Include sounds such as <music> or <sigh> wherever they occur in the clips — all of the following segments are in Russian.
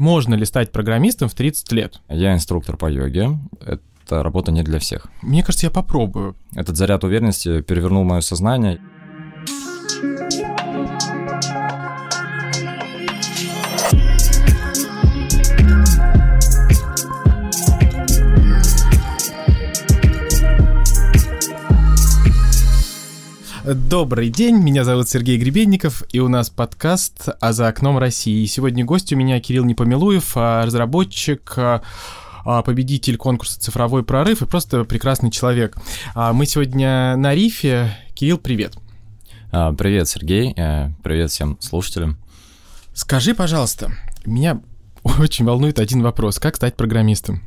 Можно ли стать программистом в 30 лет? Я инструктор по йоге. Это работа не для всех. Мне кажется, я попробую. Этот заряд уверенности перевернул мое сознание. Добрый день, меня зовут Сергей Гребенников, и у нас подкаст «А за окном России». Сегодня гость у меня Кирилл Непомилуев, а, разработчик, а, а, победитель конкурса «Цифровой прорыв» и просто прекрасный человек. Мы сегодня на рифе. Кирилл, привет. Привет, Сергей. Э, привет всем слушателям. Скажи, пожалуйста, меня очень волнует один вопрос. Как стать программистом?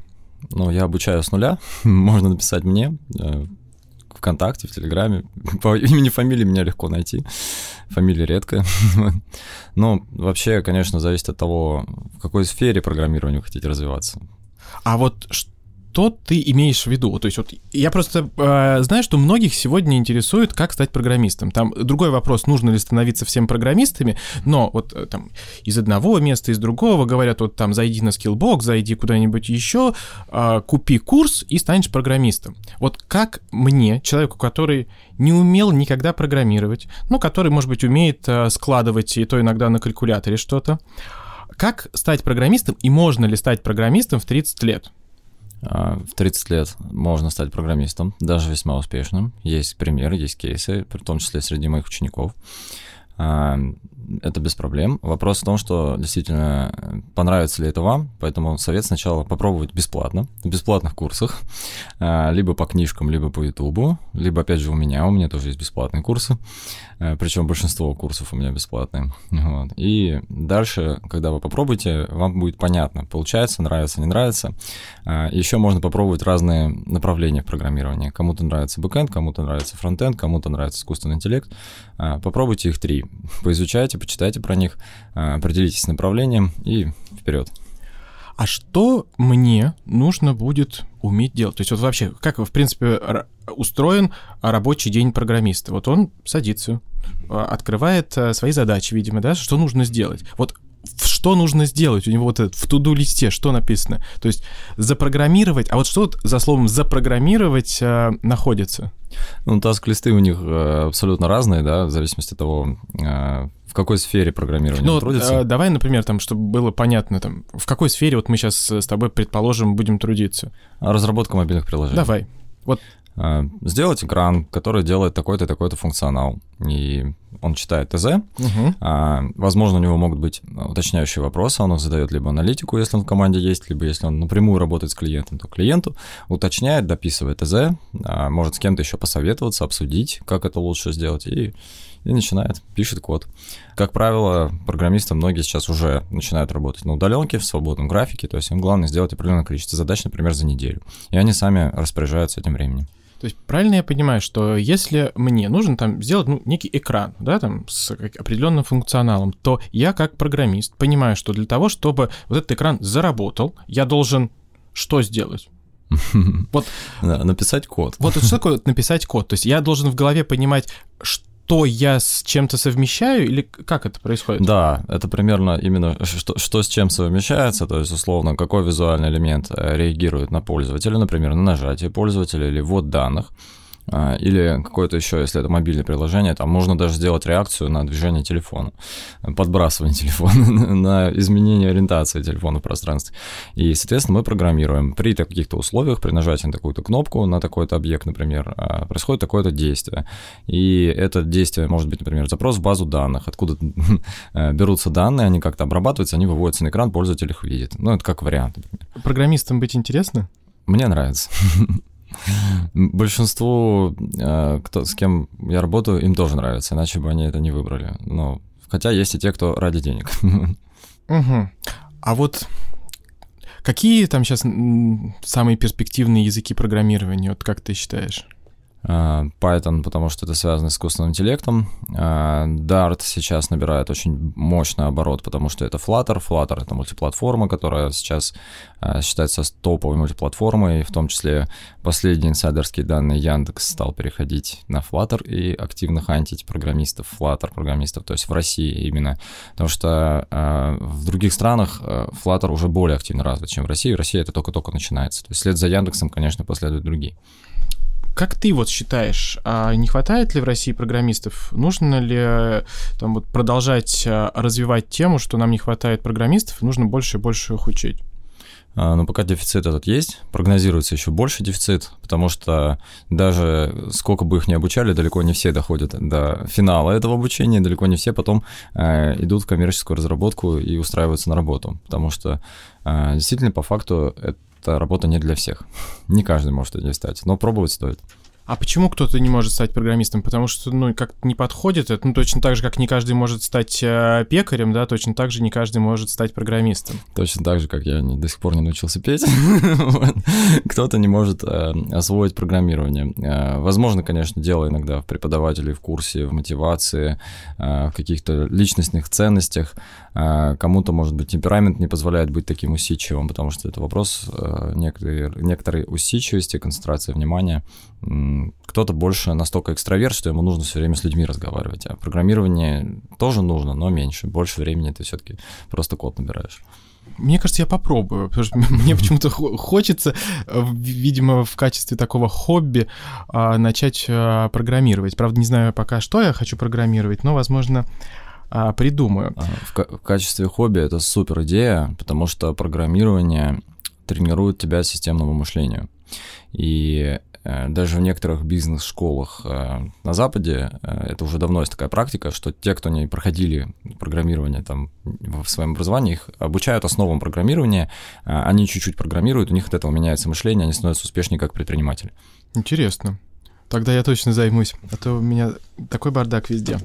Ну, я обучаю с нуля. <laughs> Можно написать мне э, ВКонтакте, в Телеграме. <laughs> По имени, фамилии меня легко найти. Фамилия редкая. <laughs> Но вообще, конечно, зависит от того, в какой сфере программирования вы хотите развиваться. А вот что ты имеешь в виду? То есть вот я просто э, знаю, что многих сегодня интересует, как стать программистом. Там другой вопрос, нужно ли становиться всем программистами, но вот э, там из одного места, из другого говорят, вот там зайди на Skillbox, зайди куда-нибудь еще, э, купи курс и станешь программистом. Вот как мне, человеку, который не умел никогда программировать, но который, может быть, умеет э, складывать и то иногда на калькуляторе что-то, как стать программистом и можно ли стать программистом в 30 лет? А, в 30 лет можно стать программистом, даже весьма успешным. Есть примеры, есть кейсы, в том числе среди моих учеников. Это без проблем. Вопрос в том, что действительно понравится ли это вам, поэтому совет сначала попробовать бесплатно, в бесплатных курсах, а, <laughs> либо по книжкам, либо по Ютубу, либо опять же у меня, у меня тоже есть бесплатные курсы, а, причем большинство курсов у меня бесплатные. <laughs> Вот. И дальше, когда вы попробуете, вам будет понятно, получается, нравится, не нравится. Еще можно попробовать разные направления в программировании. Кому-то нравится бэкэнд, кому-то нравится фронтенд, кому-то нравится искусственный интеллект. Попробуйте их три, <laughs> поизучайте, почитайте, почитайте про них, а, определитесь с направлением и вперед. А что мне нужно будет уметь делать? То есть вот вообще, как, в принципе, устроен рабочий день программиста? Вот он садится, а, открывает а, свои задачи, видимо, да, что нужно сделать? Вот что нужно сделать? У него вот это, в туду листе что написано? То есть запрограммировать, а вот что вот за словом запрограммировать э, находится? Ну, таск-листы у них э, абсолютно разные, да, в зависимости от того, э, в какой сфере программирования ну, трудится? Э, давай, например, там, чтобы было понятно, там, в какой сфере вот мы сейчас с тобой, предположим, будем трудиться? Разработка мобильных приложений. Давай. Вот сделать экран, который делает такой-то такой-то функционал. И он читает ТЗ. Угу. Возможно, у него могут быть уточняющие вопросы. Он их задает либо аналитику, если он в команде есть, либо если он напрямую работает с клиентом, то клиенту уточняет, дописывает ТЗ, а, может с кем-то еще посоветоваться, обсудить, как это лучше сделать, и, и начинает, пишет код. Как правило, программисты многие сейчас уже начинают работать на удаленке, в свободном графике, то есть им главное сделать определенное количество задач, например, за неделю. И они сами распоряжаются этим временем. То есть правильно я понимаю, что если мне нужно там сделать ну, некий экран, да, там с определенным функционалом, то я как программист понимаю, что для того, чтобы вот этот экран заработал, я должен что сделать? <laughs> Вот, написать код. Вот что такое написать код? То есть я должен в голове понимать, что что я с чем-то совмещаю, или как это происходит? Да, это примерно именно что, что с чем совмещается, то есть, условно, какой визуальный элемент э, реагирует на пользователя, например, на нажатие пользователя или ввод данных. А, или какое-то еще, если это мобильное приложение, там можно даже сделать реакцию на движение телефона, подбрасывание <laughs> телефона, на изменение ориентации телефона в пространстве. И, соответственно, мы программируем. При каких-то условиях, при нажатии на такую-то кнопку, на такой-то объект, например, а, происходит такое-то действие. И это действие может быть, например, запрос в базу данных, откуда <laughs> э, берутся данные, они как-то обрабатываются, они выводятся на экран, пользователь их видит. Ну, это как вариант. Например. Программистам быть интересно? Мне нравится. <laughs> Большинству, э, кто, с кем я работаю, им тоже нравится, иначе бы они это не выбрали. Но, хотя есть и те, кто ради денег. Угу. А вот какие там сейчас самые перспективные языки программирования, вот как ты считаешь? А, Python, потому что это связано с искусственным интеллектом. А, Dart сейчас набирает очень мощный оборот, потому что это Flutter. Flutter — это мультиплатформа, которая сейчас а, считается топовой мультиплатформой, в том числе последние инсайдерские данные Яндекс стал переходить на Flutter и активно хантить программистов, Flutter программистов, то есть в России именно, потому что в других странах Flutter уже более активно развит, чем в России. В России это только-только начинается. То есть вслед за Яндексом, конечно, последуют другие. Как ты вот считаешь, а не хватает ли в России программистов? Нужно ли там вот продолжать а, развивать тему, что нам не хватает программистов, нужно больше и больше их учить? А, но пока дефицит этот есть, прогнозируется еще больше дефицит, потому что даже сколько бы их ни обучали, далеко не все доходят до финала этого обучения, далеко не все потом э, идут в коммерческую разработку и устраиваются на работу, потому что э, действительно по факту это эта работа не для всех. <laughs> Не каждый может этим стать, но пробовать стоит. А почему кто-то не может стать программистом? Потому что, ну, как не подходит это, ну, точно так же, как не каждый может стать э, пекарем, да, точно так же не каждый может стать программистом. Точно так же, как я не, до сих пор не научился петь. <laughs> Кто-то не может э, освоить программирование. Э, возможно, конечно, дело иногда в преподавателе, в курсе, в мотивации, э, в каких-то личностных ценностях. Кому-то, может быть, темперамент не позволяет быть таким усидчивым, потому что это вопрос э, некоторой, некоторой усидчивости, концентрации внимания кто-то больше настолько экстраверт, что ему нужно все время с людьми разговаривать. А программирование тоже нужно, но меньше. Больше времени ты все-таки просто код набираешь. Мне кажется, я попробую, потому что <laughs> мне почему-то хочется, видимо, в качестве такого хобби а, начать а, программировать. Правда, не знаю пока, что я хочу программировать, но, возможно, а, придумаю. В, в качестве хобби это супер идея, потому что программирование тренирует тебя системному мышлению. И Э, даже в некоторых бизнес-школах э, на Западе э, это уже давно есть такая практика, что те, кто не проходили программирование там в своем образовании, их обучают основам программирования, они чуть-чуть программируют, у них от этого меняется мышление, они становятся успешнее как предприниматели. Интересно. Тогда я точно займусь, а то у меня такой бардак везде.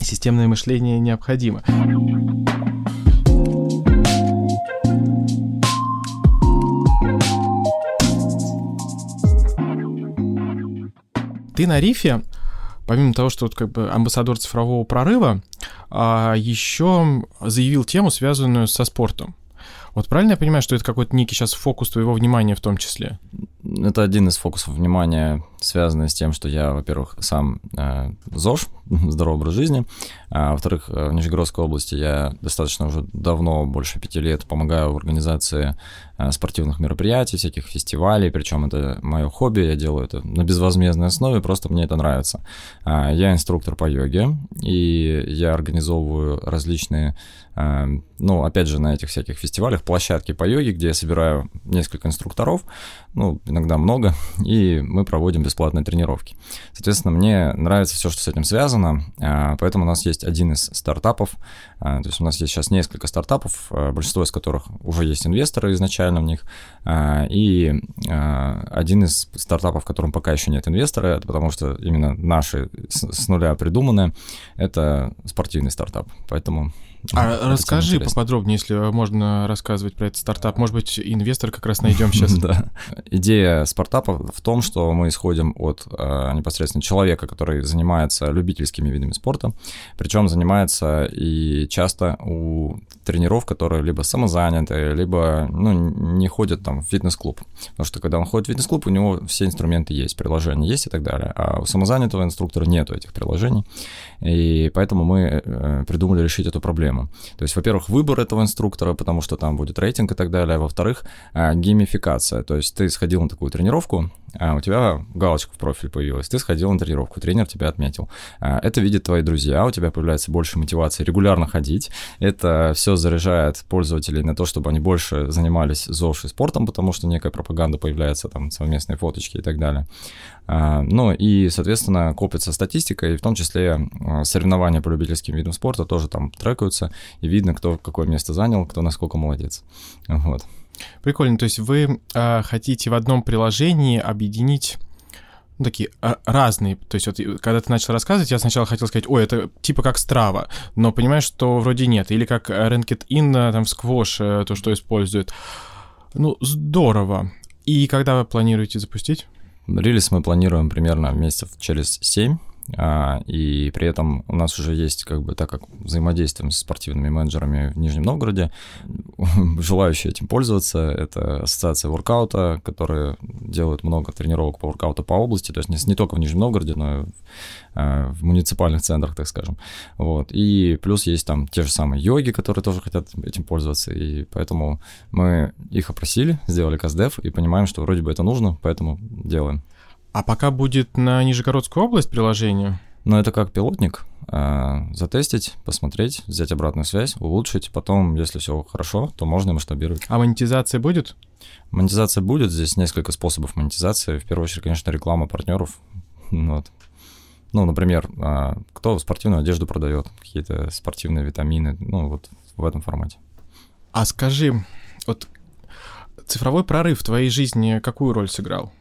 Системное мышление необходимо. Ты на рифе, помимо того, что вот как бы амбассадор цифрового прорыва, а, еще заявил тему, связанную со спортом. Вот правильно я понимаю, что это какой-то некий сейчас фокус твоего внимания в том числе? Это один из фокусов внимания, связанный с тем, что я, во-первых, сам э, ЗОЖ, <laughs> здоровый образ жизни, а во-вторых, э, в Нижегородской области я достаточно уже давно, больше пяти лет, помогаю в организации э, спортивных мероприятий, всяких фестивалей, причем это мое хобби, я делаю это на безвозмездной основе, просто мне это нравится. А, я инструктор по йоге, и я организовываю различные, э, ну, опять же, на этих всяких фестивалях площадки по йоге, где я собираю несколько инструкторов, ну, иногда много, и мы проводим бесплатные тренировки. Соответственно, мне нравится все, что с этим связано, а, поэтому у нас есть один из стартапов, а, то есть у нас есть сейчас несколько стартапов, а, большинство из которых уже есть инвесторы изначально в них, и один из стартапов, в котором пока еще нет инвестора, это потому что именно наши с нуля придуманные, это спортивный стартап, поэтому а расскажи поподробнее, если можно рассказывать про этот стартап. Может быть, инвестор как раз найдем сейчас. <laughs> Да. Идея стартапа в том, что мы исходим от э, непосредственно человека, который занимается любительскими видами спорта, причем занимается и часто у тренеров, которые либо самозаняты, либо ну, не ходят там в фитнес-клуб. Потому что когда он ходит в фитнес-клуб, у него все инструменты есть, приложения есть и так далее. А у самозанятого инструктора нету этих приложений. И поэтому мы э, придумали решить эту проблему. То есть, во-первых, выбор этого инструктора, потому что там будет рейтинг и так далее. А во-вторых, э, геймификация. То есть ты сходил на такую тренировку, а у тебя галочка в профиль появилась, ты сходил на тренировку, тренер тебя отметил. А, это видят твои друзья, у тебя появляется больше мотивации регулярно ходить. Это все заряжает пользователей на то, чтобы они больше занимались ЗОЖ и спортом, потому что некая пропаганда появляется, там совместные фоточки и так далее. Ну и, соответственно, копится статистика, и в том числе а, соревнования по любительским видам спорта тоже там трекаются, и видно, кто какое место занял, кто насколько молодец. Вот. Прикольно, то есть вы э, хотите в одном приложении объединить ну, такие а, разные. То есть вот когда ты начал рассказывать, я сначала хотел сказать, ой, это типа как Strava, но понимаешь, что вроде нет. Или как Ranked-In там в Squash, то, что используют. Ну, здорово. И когда вы планируете запустить? релиз мы планируем примерно месяцев через 7, а, и при этом у нас уже есть, как бы, так как взаимодействуем с спортивными менеджерами в Нижнем Новгороде, <laughs> желающие этим пользоваться, это ассоциация воркаута, которые делают много тренировок по воркауту по области, то есть не, не только в Нижнем Новгороде, но и в, а, в муниципальных центрах, так скажем. Вот. И плюс есть там те же самые йоги, которые тоже хотят этим пользоваться, и поэтому мы их опросили, сделали каздев и понимаем, что вроде бы это нужно, поэтому делаем. А пока будет на Нижегородскую область приложение? Ну, это как пилотник. А, затестить, посмотреть, взять обратную связь, улучшить. Потом, если все хорошо, то можно масштабировать. А монетизация будет? Монетизация будет. Здесь несколько способов монетизации. В первую очередь, конечно, реклама партнеров. <laughs> Вот. Ну, например, а, кто спортивную одежду продает, какие-то спортивные витамины, ну, вот в этом формате. А скажи, вот цифровой прорыв в твоей жизни какую роль сыграл?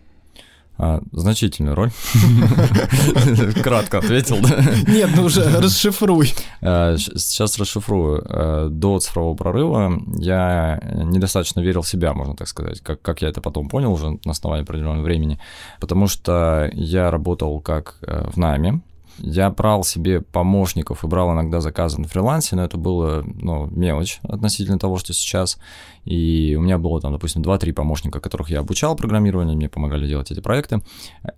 А, значительную роль. <laughs> Кратко ответил, да? Нет, ну уже расшифруй. А, сейчас расшифрую. А, до цифрового прорыва я недостаточно верил в себя, можно так сказать, как, как я это потом понял уже на основании определенного времени, потому что я работал как э, в найме, я брал себе помощников и брал иногда заказы на фрилансе, но это было, ну, мелочь относительно того, что сейчас. И у меня было там, допустим, 2-3 помощника, которых я обучал программированию, мне помогали делать эти проекты.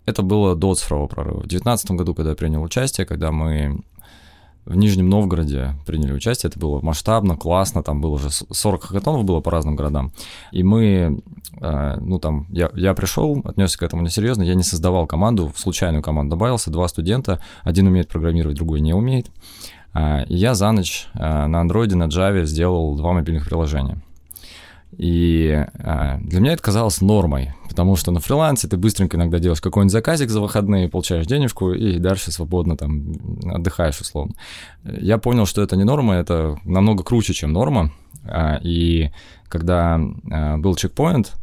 Это было до цифрового прорыва. В 2019 году, когда я принял участие, когда мы в Нижнем Новгороде приняли участие. Это было масштабно, классно, там было уже 40 хакатонов было по разным городам. И мы, э, ну там, я, я пришел, отнесся к этому несерьезно, я не создавал команду, в случайную команду добавился, два студента, один умеет программировать, другой не умеет. Э, и я за ночь э, на андроиде, на Java сделал два мобильных приложения. И а, для меня это казалось нормой, потому что на фрилансе ты быстренько иногда делаешь какой-нибудь заказик за выходные, получаешь денежку и дальше свободно там отдыхаешь условно. Я понял, что это не норма, это намного круче, чем норма. А, и когда а, был чекпоинт,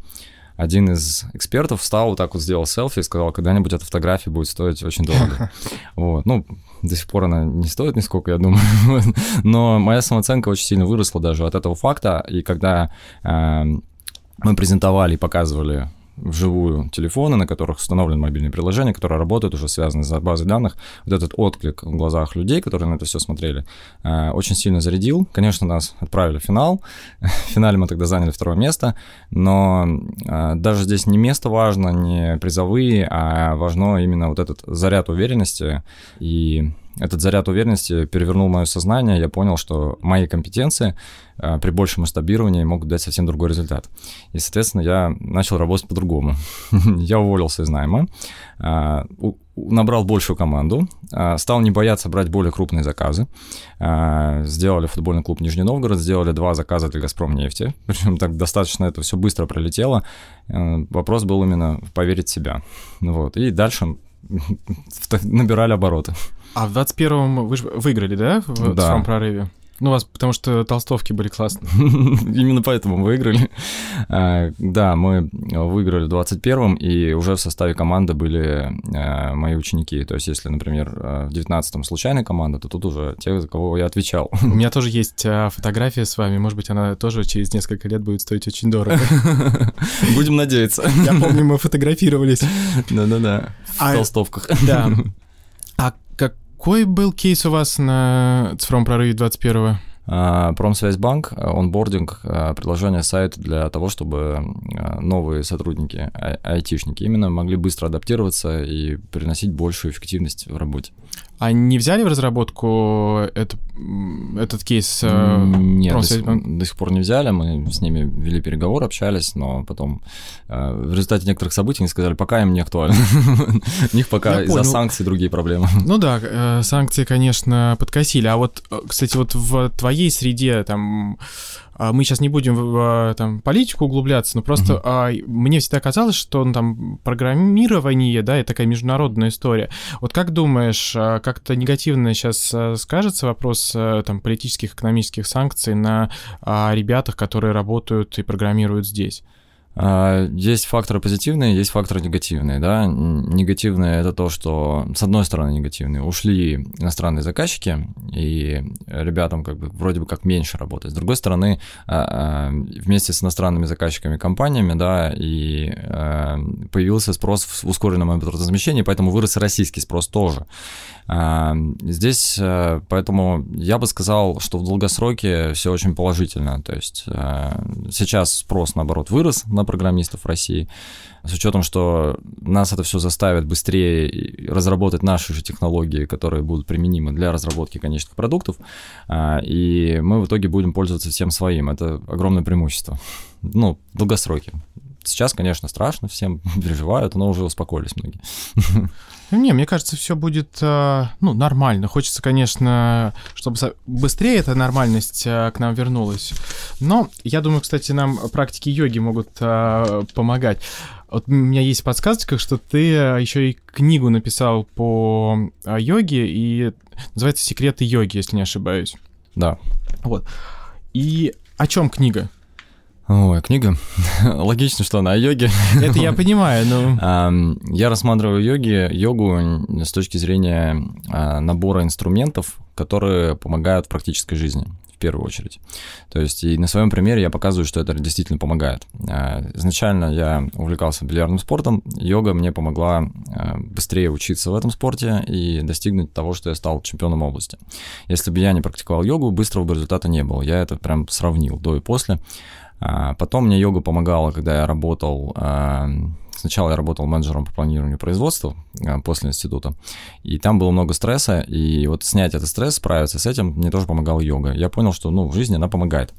один из экспертов встал, вот так вот сделал селфи и сказал, когда-нибудь эта фотография будет стоить очень дорого. <laughs> Вот, ну, до сих пор она не стоит нисколько, я думаю, <laughs> но моя самооценка очень сильно выросла даже от этого факта, и когда э, мы презентовали и показывали вживую телефоны, на которых установлены мобильные приложения, которые работают, уже связаны с базой данных, вот этот отклик в глазах людей, которые на это все смотрели, э, очень сильно зарядил. Конечно, нас отправили в финал. <laughs> В финале мы тогда заняли второе место, но э, даже здесь не место важно, не призовые, а важно именно вот этот заряд уверенности и этот заряд уверенности перевернул мое сознание, я понял, что мои компетенции э, при большем масштабировании могут дать совсем другой результат. И, соответственно, я начал работать по-другому. <laughs> я уволился из найма, э, набрал большую команду, э, стал не бояться брать более крупные заказы. Сделали футбольный клуб Нижний Новгород, сделали два заказа для «Газпром» нефти. <laughs> Причем так достаточно это все быстро пролетело. Вопрос был именно поверить в себя. Вот. И дальше <laughs> набирали обороты. А в 21-м вы же выиграли, да, в да. своем прорыве? Ну, у вас потому что толстовки были классные. <laughs> Именно поэтому выиграли. А, да, мы выиграли в 21-м, и уже в составе команды были а, мои ученики. То есть, если, например, а, в 19-м случайная команда, то тут уже те, за кого я отвечал. У меня тоже есть фотография с вами. Может быть, она тоже через несколько лет будет стоить очень дорого. <laughs> Будем надеяться. Я помню, мы фотографировались. <laughs> Да-да-да, в толстовках. Да. А как какой был кейс у вас на цифровом прорыве 21-го? А, Промсвязьбанк, э, онбординг, э, предложение сайта для того, чтобы новые сотрудники, а, айтишники именно могли быстро адаптироваться и приносить большую эффективность в работе. А не взяли в разработку это, этот кейс? Э, Нет, до сих, до сих пор не взяли. Мы с ними вели переговоры, общались, но потом э, в результате некоторых событий они сказали, пока им не актуально. <laughs> У них пока из-за санкций другие проблемы. Ну да, э, санкции, конечно, подкосили. А вот, кстати, вот в твоей среде там мы сейчас не будем в там, политику углубляться, но просто uh-huh. а, мне всегда казалось, что ну, там программирование, да, это такая международная история. Вот как думаешь, а, как-то негативно сейчас а, скажется вопрос там политических, экономических санкций на а, ребятах, которые работают и программируют здесь? А, есть факторы позитивные, есть факторы негативные, да. Негативные это то, что, с одной стороны, негативные, ушли иностранные заказчики, и ребятам как бы вроде бы как меньше работать. С другой стороны, а, а, вместе с иностранными заказчиками, компаниями, да, и появился спрос в ускоренном импортозамещении, поэтому вырос российский спрос тоже. Здесь, поэтому я бы сказал, что в долгосроке все очень положительно. То есть сейчас спрос, наоборот, вырос на на программистов в России, с учетом, что нас это все заставит быстрее разработать наши же технологии, которые будут применимы для разработки конечных продуктов, а, и мы в итоге будем пользоваться всем своим. Это огромное преимущество. Ну, в долгосроке. Сейчас, конечно, страшно, всем <laughs> переживают, но уже успокоились многие. <laughs> Не, мне кажется, все будет э, ну, нормально. Хочется, конечно, чтобы быстрее эта нормальность э, к нам вернулась. Но я думаю, кстати, нам практики йоги могут э, помогать. Вот у меня есть подсказка, что ты еще и книгу написал по йоге, и называется «Секреты йоги», если не ошибаюсь. Да. Вот. И о чем книга? Ой, книга. <laughs> Логично, что она о йоге. Это я понимаю, но... <laughs> Я рассматриваю йоги, йогу с точки зрения а, набора инструментов, которые помогают в практической жизни в первую очередь. То есть и на своем примере я показываю, что это действительно помогает. А, изначально я увлекался бильярдным спортом, йога мне помогла а, быстрее учиться в этом спорте и достигнуть того, что я стал чемпионом области. Если бы я не практиковал йогу, быстрого бы результата не было. Я это прям сравнил до и после. А, потом мне йога помогала, когда я работал а, Сначала я работал менеджером по планированию производства а, после института, и там было много стресса, и вот снять этот стресс, справиться с этим, мне тоже помогала йога. Я понял, что, ну, в жизни она помогает.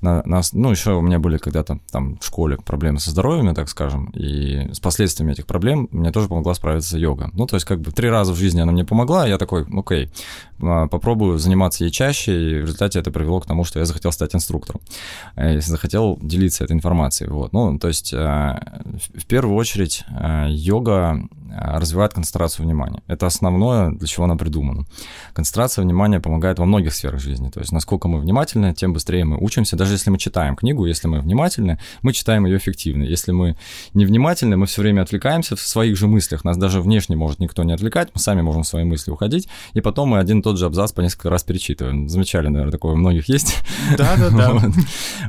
На, на, ну, еще у меня были когда-то там в школе проблемы со здоровьем, так скажем, и с последствиями этих проблем мне тоже помогла справиться йога. Ну, то есть как бы три раза в жизни она мне помогла, я такой, окей, а, попробую заниматься ей чаще, и в результате это привело к тому, что я захотел стать инструктором, э, захотел делиться этой информацией, вот. Ну, то есть а, в первую очередь э, йога э, развивает концентрацию внимания. Это основное, для чего она придумана. Концентрация внимания помогает во многих сферах жизни. То есть, насколько мы внимательны, тем быстрее мы учимся. Даже если мы читаем книгу, если мы внимательны, мы читаем ее эффективно. Если мы невнимательны, мы все время отвлекаемся в своих же мыслях. Нас даже внешне может никто не отвлекать, мы сами можем в свои мысли уходить, и потом мы один и тот же абзац по несколько раз перечитываем. Замечали, наверное, такое у многих есть. Да-да-да. <laughs>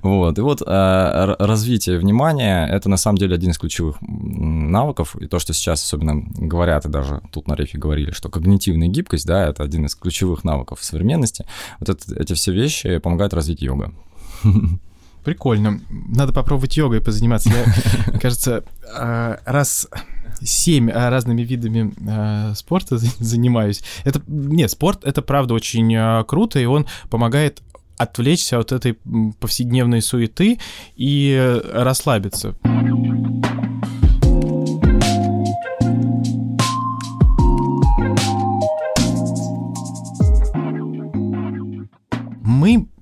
Вот. И вот э, развитие внимания — это на самом деле один из ключевых навыков, и то, что сейчас особенно говорят, и даже тут на рефе говорили, что когнитивная гибкость, да, это один из ключевых навыков современности, вот это, эти все вещи помогают развить йога. Прикольно. Надо попробовать йогой позаниматься. Я, <laughs> мне кажется, а, раз семь а, разными видами а, спорта <laughs> занимаюсь. Это нет, спорт это правда очень круто, и он помогает отвлечься от этой повседневной суеты и расслабиться.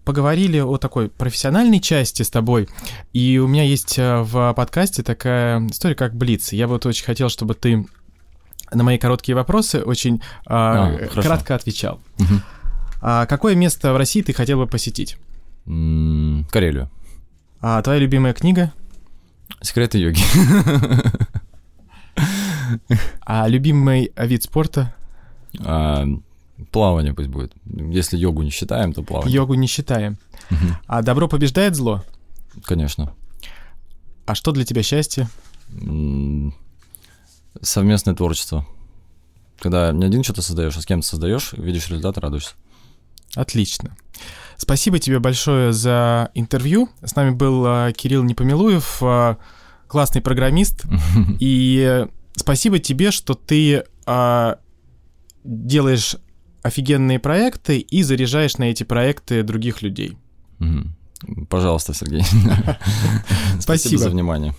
Поговорили о такой профессиональной части с тобой, и у меня есть э, в подкасте такая история, как Блиц. Я вот очень хотел, чтобы ты на мои короткие вопросы очень а, а, кратко отвечал. Угу. А какое место в России ты хотел бы посетить? Карелию. А твоя любимая книга? Секреты йоги. А любимый вид спорта? А, Плавание пусть будет. Если йогу не считаем, то плавание. Йогу не считаем. Угу. А добро побеждает зло? Конечно. А что для тебя счастье? Совместное творчество. Когда не один что-то создаешь, а с кем-то создаешь, видишь результат, радуешься. Отлично. Спасибо тебе большое за интервью. С нами был а, Кирилл Непомилуев, а, классный программист. <laughs> И спасибо тебе, что ты делаешь офигенные проекты и заряжаешь на эти проекты других людей. Пожалуйста, Сергей. <laughs> Спасибо за внимание.